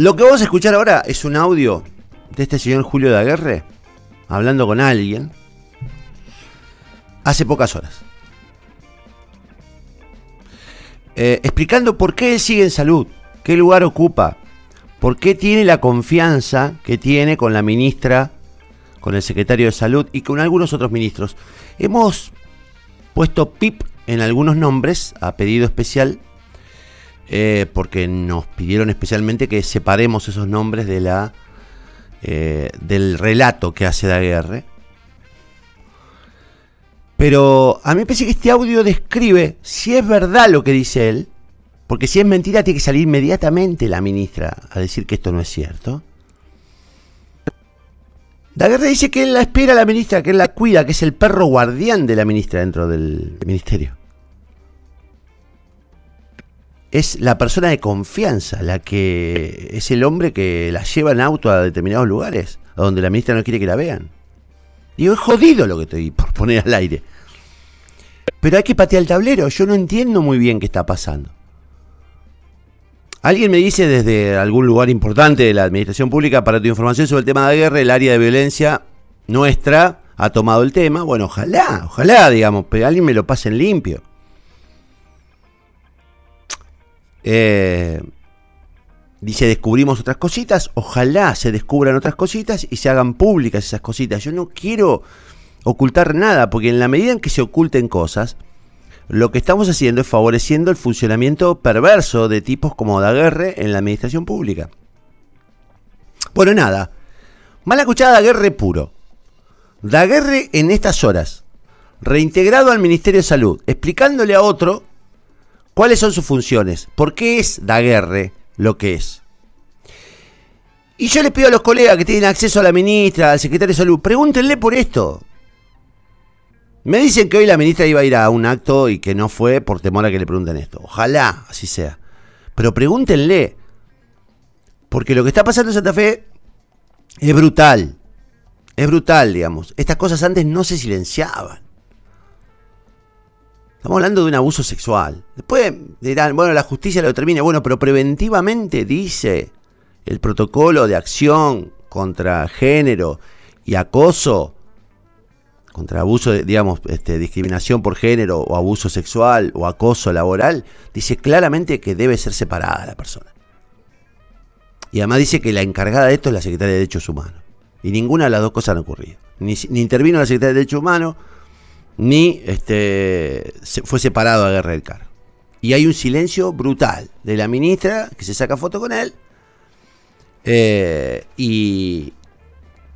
Lo que vamos a escuchar ahora es un audio de este señor Julio Daguerre hablando con alguien hace pocas horas. Eh, explicando por qué él sigue en salud, qué lugar ocupa, por qué tiene la confianza que tiene con la ministra, con el secretario de salud y con algunos otros ministros. Hemos puesto PIP en algunos nombres a pedido especial eh, porque nos pidieron especialmente que separemos esos nombres de la, eh, del relato que hace Daguerre. Pero a mí me parece que este audio describe si es verdad lo que dice él, porque si es mentira tiene que salir inmediatamente la ministra a decir que esto no es cierto. Daguerre dice que él la espera a la ministra, que él la cuida, que es el perro guardián de la ministra dentro del ministerio es la persona de confianza, la que es el hombre que la lleva en auto a determinados lugares, a donde la ministra no quiere que la vean. Digo, es jodido lo que estoy por poner al aire. Pero hay que patear el tablero, yo no entiendo muy bien qué está pasando. Alguien me dice desde algún lugar importante de la administración pública, para tu información sobre el tema de guerra, el área de violencia nuestra ha tomado el tema. Bueno, ojalá, ojalá, digamos, pero alguien me lo pase en limpio. Eh, dice, descubrimos otras cositas, ojalá se descubran otras cositas y se hagan públicas esas cositas. Yo no quiero ocultar nada, porque en la medida en que se oculten cosas, lo que estamos haciendo es favoreciendo el funcionamiento perverso de tipos como Daguerre en la administración pública. Bueno, nada. Mala escuchada Daguerre puro. Daguerre en estas horas, reintegrado al Ministerio de Salud, explicándole a otro ¿Cuáles son sus funciones? ¿Por qué es Daguerre lo que es? Y yo les pido a los colegas que tienen acceso a la ministra, al secretario de salud, pregúntenle por esto. Me dicen que hoy la ministra iba a ir a un acto y que no fue por temor a que le pregunten esto. Ojalá así sea. Pero pregúntenle. Porque lo que está pasando en Santa Fe es brutal. Es brutal, digamos. Estas cosas antes no se silenciaban. Estamos hablando de un abuso sexual. Después dirán, bueno, la justicia lo determina. Bueno, pero preventivamente dice el protocolo de acción contra género y acoso, contra abuso, digamos, este, discriminación por género o abuso sexual o acoso laboral, dice claramente que debe ser separada la persona. Y además dice que la encargada de esto es la Secretaria de Derechos Humanos. Y ninguna de las dos cosas han ocurrido. Ni, ni intervino la Secretaria de Derechos Humanos, ni este, fue separado a Guerra del Car. Y hay un silencio brutal de la ministra que se saca foto con él. Eh, y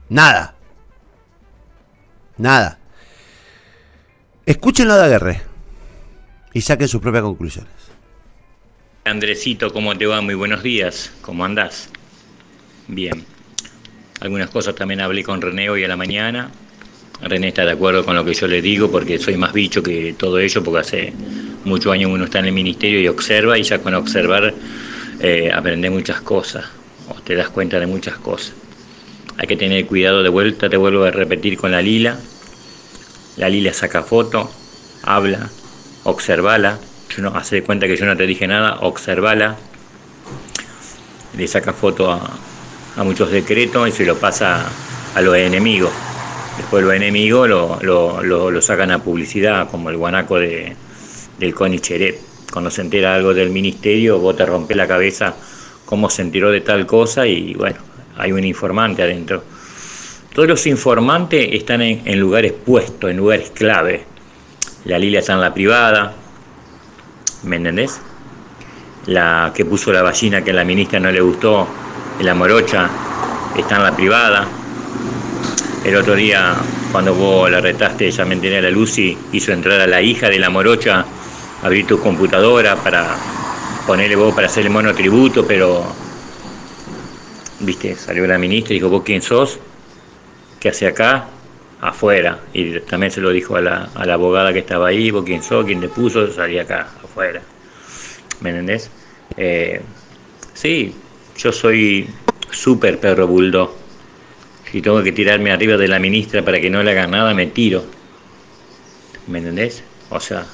nada. Nada. Escúchenlo de Aguerre y saquen sus propias conclusiones. Andresito, ¿cómo te va? Muy buenos días. ¿Cómo andás? Bien. Algunas cosas también hablé con René hoy a la mañana. René está de acuerdo con lo que yo le digo porque soy más bicho que todo ello, porque hace muchos años uno está en el ministerio y observa y ya con observar eh, aprende muchas cosas o te das cuenta de muchas cosas. Hay que tener cuidado de vuelta, te vuelvo a repetir con la lila. La lila saca foto, habla, observala. Yo no hace cuenta que yo no te dije nada, observala. Le saca foto a, a muchos decretos y se lo pasa a los enemigos. Después los enemigos lo, lo, sacan a publicidad, como el guanaco de, del Conicheret. Cuando se entera algo del ministerio, vos te rompes la cabeza cómo se enteró de tal cosa y bueno, hay un informante adentro. Todos los informantes están en, lugares puestos, en lugares clave. La Lilia está en la privada, ¿me entendés? La que puso la ballena que a la ministra no le gustó, la morocha, está en la privada. El otro día, cuando vos la retaste, ella me a la luz y hizo entrar a la hija de la morocha, abrir tu computadora para ponerle vos para hacer el mono tributo, pero, viste, salió la ministra y dijo, ¿vos quién sos? ¿Qué hace acá? Afuera. Y también se lo dijo a la, abogada que estaba ahí, vos quién sos, quién te puso, salí acá, afuera. ¿Me entendés? Eh, sí, yo soy súper perro bulldog si tengo que tirarme arriba de la ministra para que no le haga nada, me tiro. ¿Me entendés? O sea,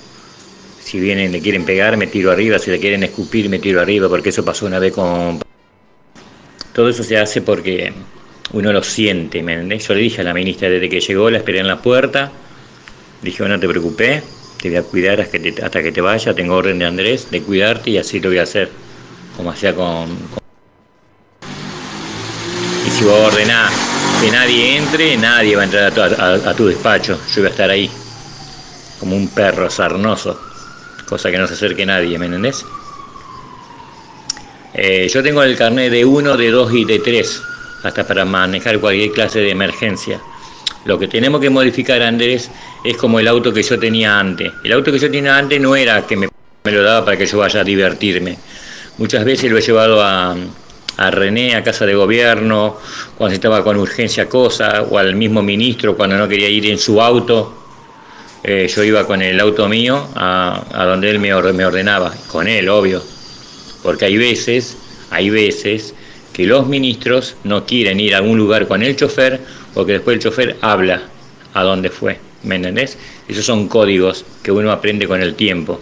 si vienen, le quieren pegar, me tiro arriba, si le quieren escupir, me tiro arriba, porque eso pasó una vez con... todo eso se hace porque uno lo siente, ¿me entendés? Yo le dije a la ministra desde que llegó, la esperé en la puerta, dije, no te preocupes, te voy a cuidar hasta que te, hasta que te vaya, tengo orden de Andrés de cuidarte y así lo voy a hacer, como hacía con... con... Y si vos ordenás que nadie entre, nadie va a entrar a tu, a, tu despacho, yo voy a estar ahí, como un perro sarnoso, cosa que no se acerque nadie, ¿me entendés? Eh, yo tengo el carnet de 1, de 2 y de 3, hasta para manejar cualquier clase de emergencia. Lo que tenemos que modificar, Andrés, es como el auto que yo tenía antes. El auto que yo tenía antes no era que me lo daba para que yo vaya a divertirme. Muchas veces lo he llevado a, a René a casa de gobierno, cuando estaba con urgencia cosa, o al mismo ministro cuando no quería ir en su auto. Eh, yo iba con el auto mío a, a donde él me, or, me ordenaba, con él, obvio. Porque hay veces, hay veces que los ministros no quieren ir a algún lugar con el chofer porque después el chofer habla a dónde fue, ¿me entendés? Esos son códigos que uno aprende con el tiempo,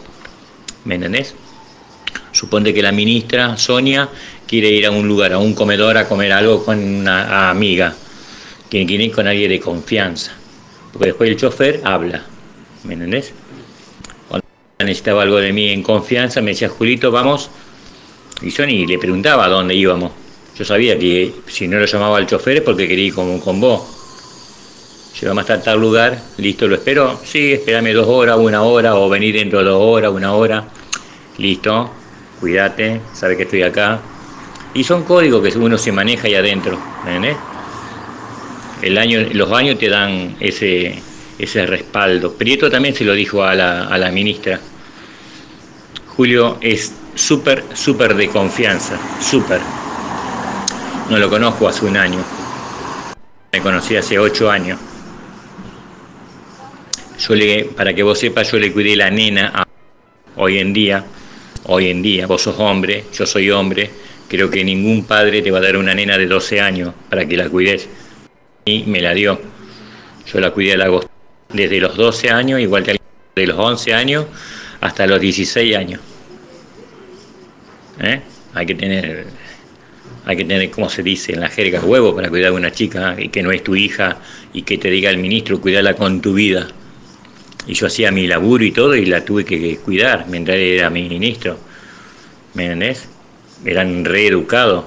¿me entendés? Suponte que la ministra Sonia quiere ir a un lugar, a un comedor a comer algo con una amiga, que quiere ir con alguien de confianza, porque después el chofer habla, ¿me entendés? Cuando necesitaba algo de mí en confianza, me decía, Julito, vamos, y yo ni le preguntaba a dónde íbamos, yo sabía que si no lo llamaba al chofer es porque quería ir con, con vos. Llegamos hasta tal lugar, listo, lo espero. Sí, espérame dos horas, una hora, o venir dentro de dos horas, una hora. Listo, cuídate, sabe que estoy acá. Y son códigos que uno se maneja ahí adentro. El año, los años te dan ese, ese respaldo. Prieto también se lo dijo a la, a la ministra. Julio es súper, súper de confianza, súper. No lo conozco hace un año. Me conocí hace ocho años. Yo le, para que vos sepas, yo le cuidé la nena a, hoy en día. Hoy en día, vos sos hombre, yo soy hombre. Creo que ningún padre te va a dar una nena de 12 años para que la cuides. Y me la dio. Yo la cuidé desde los 12 años, igual que de los 11 años hasta los 16 años. ¿Eh? Hay que tener hay que tener, como se dice en la jerga, huevo para cuidar a una chica y que no es tu hija y que te diga el ministro, cuidarla con tu vida. Y yo hacía mi laburo y todo y la tuve que cuidar mientras era mi ministro. ¿Me entendés? Eran reeducados.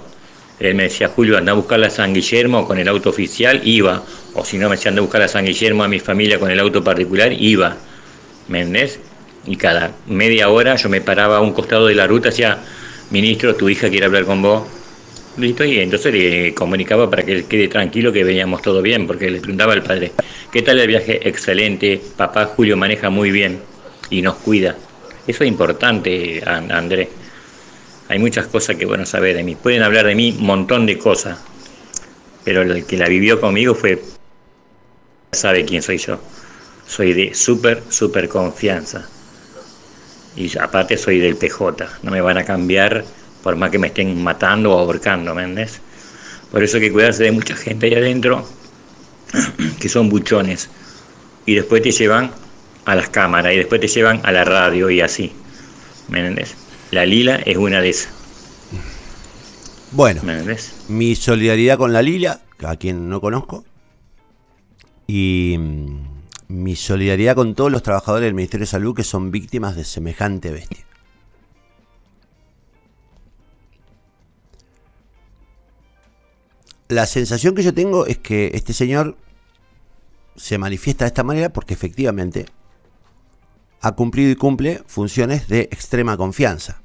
Él me decía, Julio, anda a buscar a San Guillermo con el auto oficial, iba. O si no, me decía, anda a buscar a San Guillermo a mi familia con el auto particular, iba. ¿Me entendés? Y cada media hora yo me paraba a un costado de la ruta, decía, ministro, tu hija quiere hablar con vos. Listo, y entonces le comunicaba para que él quede tranquilo que veníamos todo bien, porque le preguntaba al padre, ¿qué tal el viaje? Excelente, papá Julio maneja muy bien y nos cuida. Eso es importante, Andrés. Hay muchas cosas que bueno saber de mí. Pueden hablar de mí un montón de cosas, pero el que la vivió conmigo fue, sabe quién soy yo. Soy de súper, súper confianza. Y aparte soy del PJ, no me van a cambiar por más que me estén matando o ahorcando, ¿me entiendes? Por eso hay que cuidarse de mucha gente ahí adentro que son buchones y después te llevan a las cámaras y después te llevan a la radio y así, ¿me entiendes? La Lila es una de esas. Bueno, mi solidaridad con la Lila, a quien no conozco, y mm, mi solidaridad con todos los trabajadores del Ministerio de Salud que son víctimas de semejante bestia. La sensación que yo tengo es que este señor se manifiesta de esta manera porque efectivamente ha cumplido y cumple funciones de extrema confianza.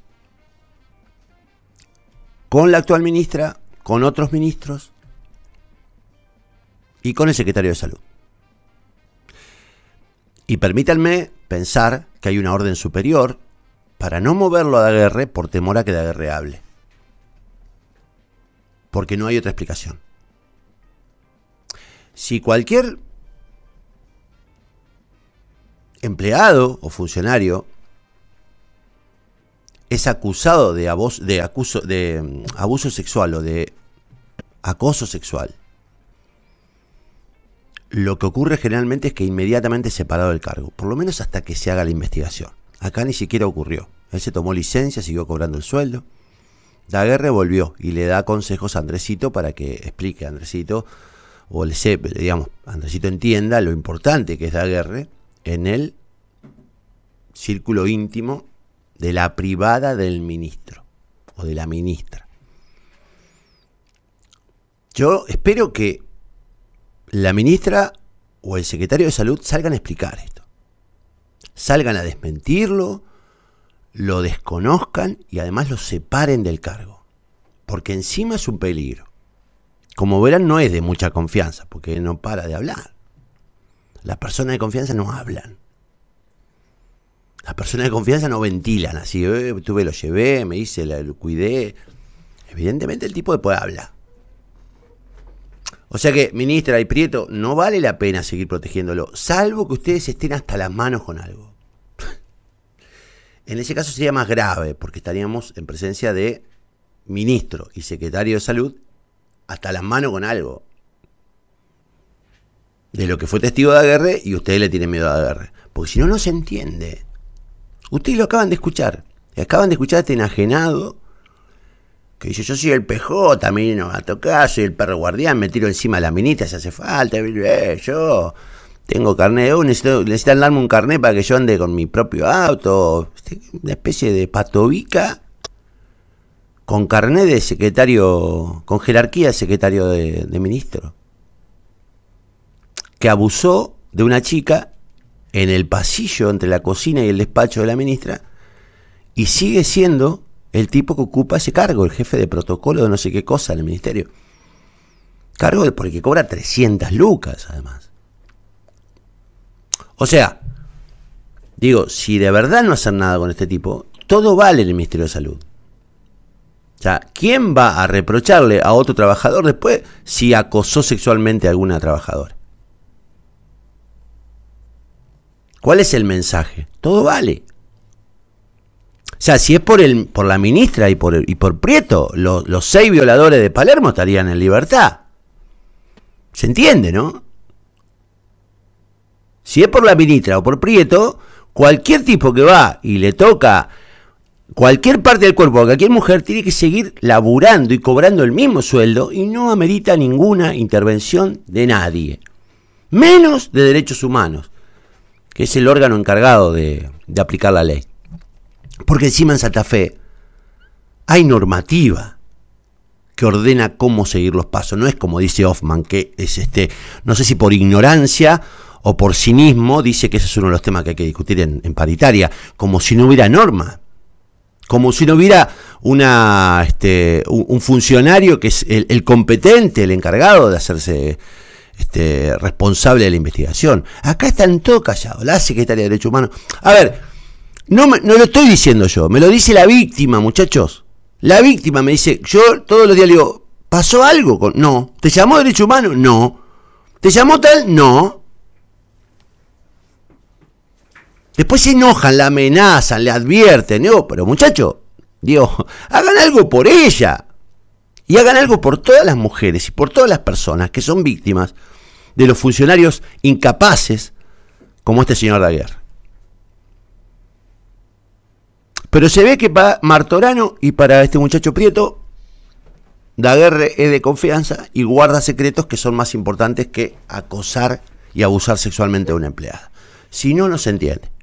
Con la actual ministra, con otros ministros y con el secretario de salud. Y permítanme pensar que hay una orden superior para no moverlo a Daguerre por temor a que Daguerre hable porque no hay otra explicación. Si cualquier empleado o funcionario es acusado de, abuso, de, mm, abuso sexual o de acoso sexual, lo que ocurre generalmente es que inmediatamente es separado del cargo, por lo menos hasta que se haga la investigación. Acá ni siquiera ocurrió. Él se tomó licencia, siguió cobrando el sueldo Daguerre volvió y le da consejos a Andresito para que explique a Andresito, o le sepa, digamos, Andresito entienda lo importante que es Daguerre en el círculo íntimo de la privada del ministro o de la ministra. Yo espero que la ministra o el secretario de salud salgan a explicar esto. Salgan a desmentirlo, lo desconozcan y además lo separen del cargo. Porque encima es un peligro. Como verán, no es de mucha confianza, porque no para de hablar. Las personas de confianza no hablan. Las personas de confianza no ventilan así. Eh, tuve, lo llevé, me hice, lo cuidé. Evidentemente el tipo después habla. O sea que, ministra y Prieto, no vale la pena seguir protegiéndolo, salvo que ustedes estén hasta las manos con algo. En ese caso sería más grave, porque estaríamos en presencia de ministro y secretario de salud hasta las manos con algo. De lo que fue testigo de Aguerre y ustedes le tienen miedo a Aguerre. Porque si no, no se entiende. Ustedes lo acaban de escuchar. Acaban de escuchar a este enajenado que dice, yo soy el PJ, también no va a tocar, soy el perro guardián, me tiro encima de la minita si hace falta, eh, yo tengo carnet, oh, necesito, necesitan darme un carnet para que yo ande con mi propio auto, una especie de patovica con carnet de secretario, con jerarquía de secretario de, ministro, que abusó de una chica en el pasillo entre la cocina y el despacho de la ministra y sigue siendo el tipo que ocupa ese cargo, el jefe de protocolo de no sé qué cosa en el ministerio. Cargo porque cobra 300 lucas además. O sea, digo, si de verdad no hacen nada con este tipo, todo vale en el Ministerio de Salud. O sea, ¿quién va a reprocharle a otro trabajador después si acosó sexualmente a alguna trabajadora? ¿Cuál es el mensaje? Todo vale. O sea, si es por, el, por la ministra y por, y por Prieto, los seis violadores de Palermo estarían en libertad. ¿Se entiende, no? Si es por la ministra o por Prieto, cualquier tipo que va y le toca cualquier parte del cuerpo cualquier mujer tiene que seguir laburando y cobrando el mismo sueldo y no amerita ninguna intervención de nadie. Menos de derechos humanos, que es el órgano encargado de, de aplicar la ley. Porque encima en Santa Fe hay normativa que ordena cómo seguir los pasos. No es como dice Hoffman, que es este, no sé si por ignorancia o por cinismo, dice que ese es uno de los temas que hay que discutir en, paritaria, como si no hubiera norma. Como si no hubiera una, este, un, funcionario que es el, competente, el encargado de hacerse este, responsable de la investigación. Acá están todos callados, la secretaria de Derechos Humanos. A ver, no, no lo estoy diciendo yo, me lo dice la víctima, muchachos. La víctima me dice, yo todos los días le digo, ¿pasó algo? Con... No. ¿Te llamó derecho humano? No. ¿Te llamó tal? No. Después se enojan, la amenazan, le advierten. Digo, pero muchachos, digo, hagan algo por ella. Y hagan algo por todas las mujeres y por todas las personas que son víctimas de los funcionarios incapaces como este señor Daguerre. Pero se ve que para Martorano y para este muchacho Prieto, Daguerre es de confianza y guarda secretos que son más importantes que acosar y abusar sexualmente de una empleada. Si no, no se entiende.